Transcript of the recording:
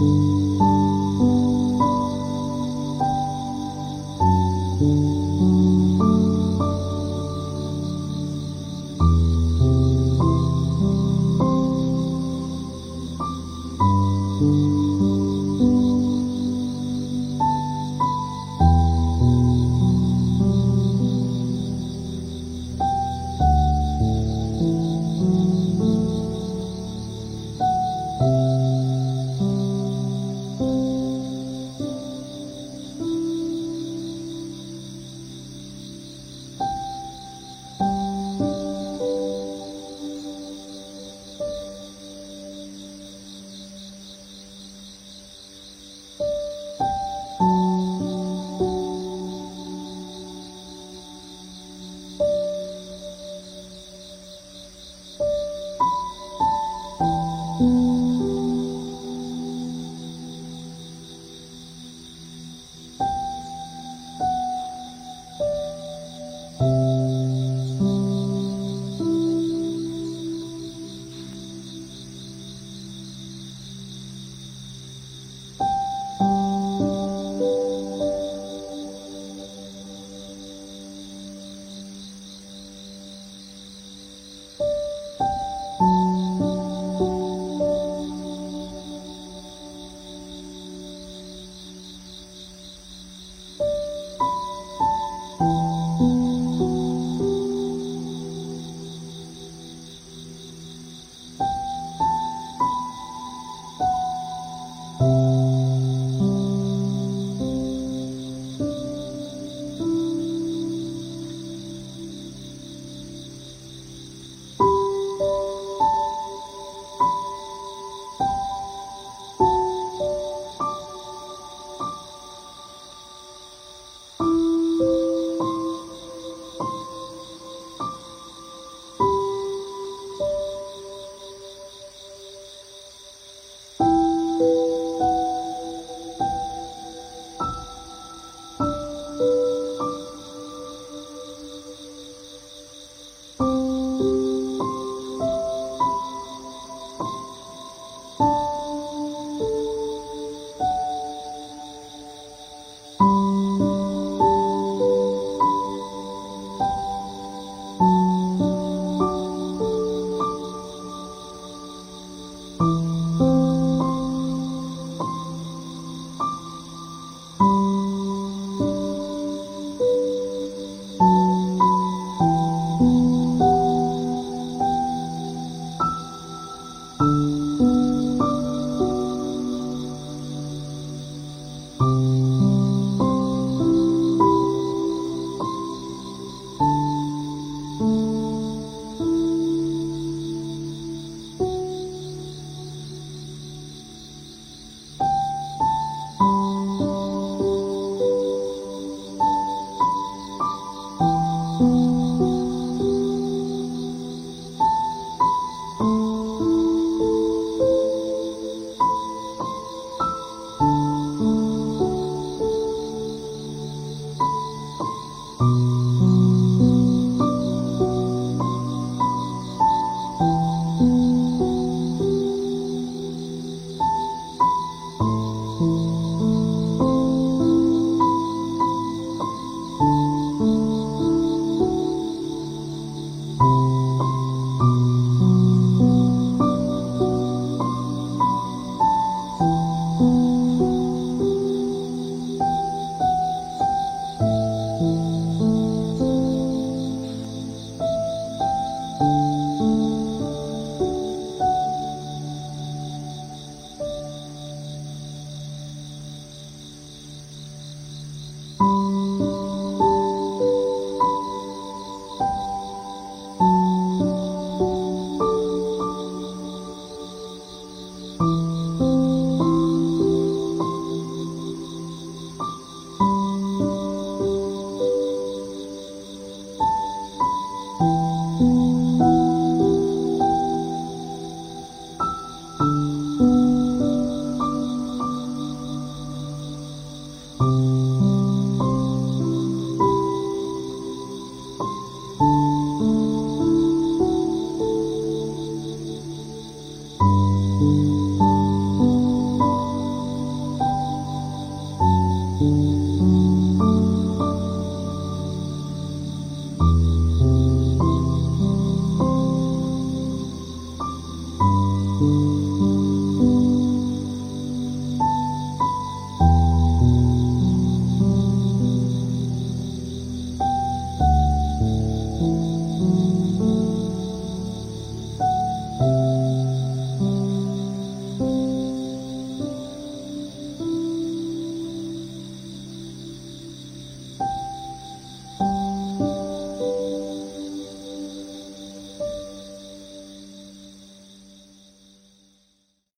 Mm-hmm.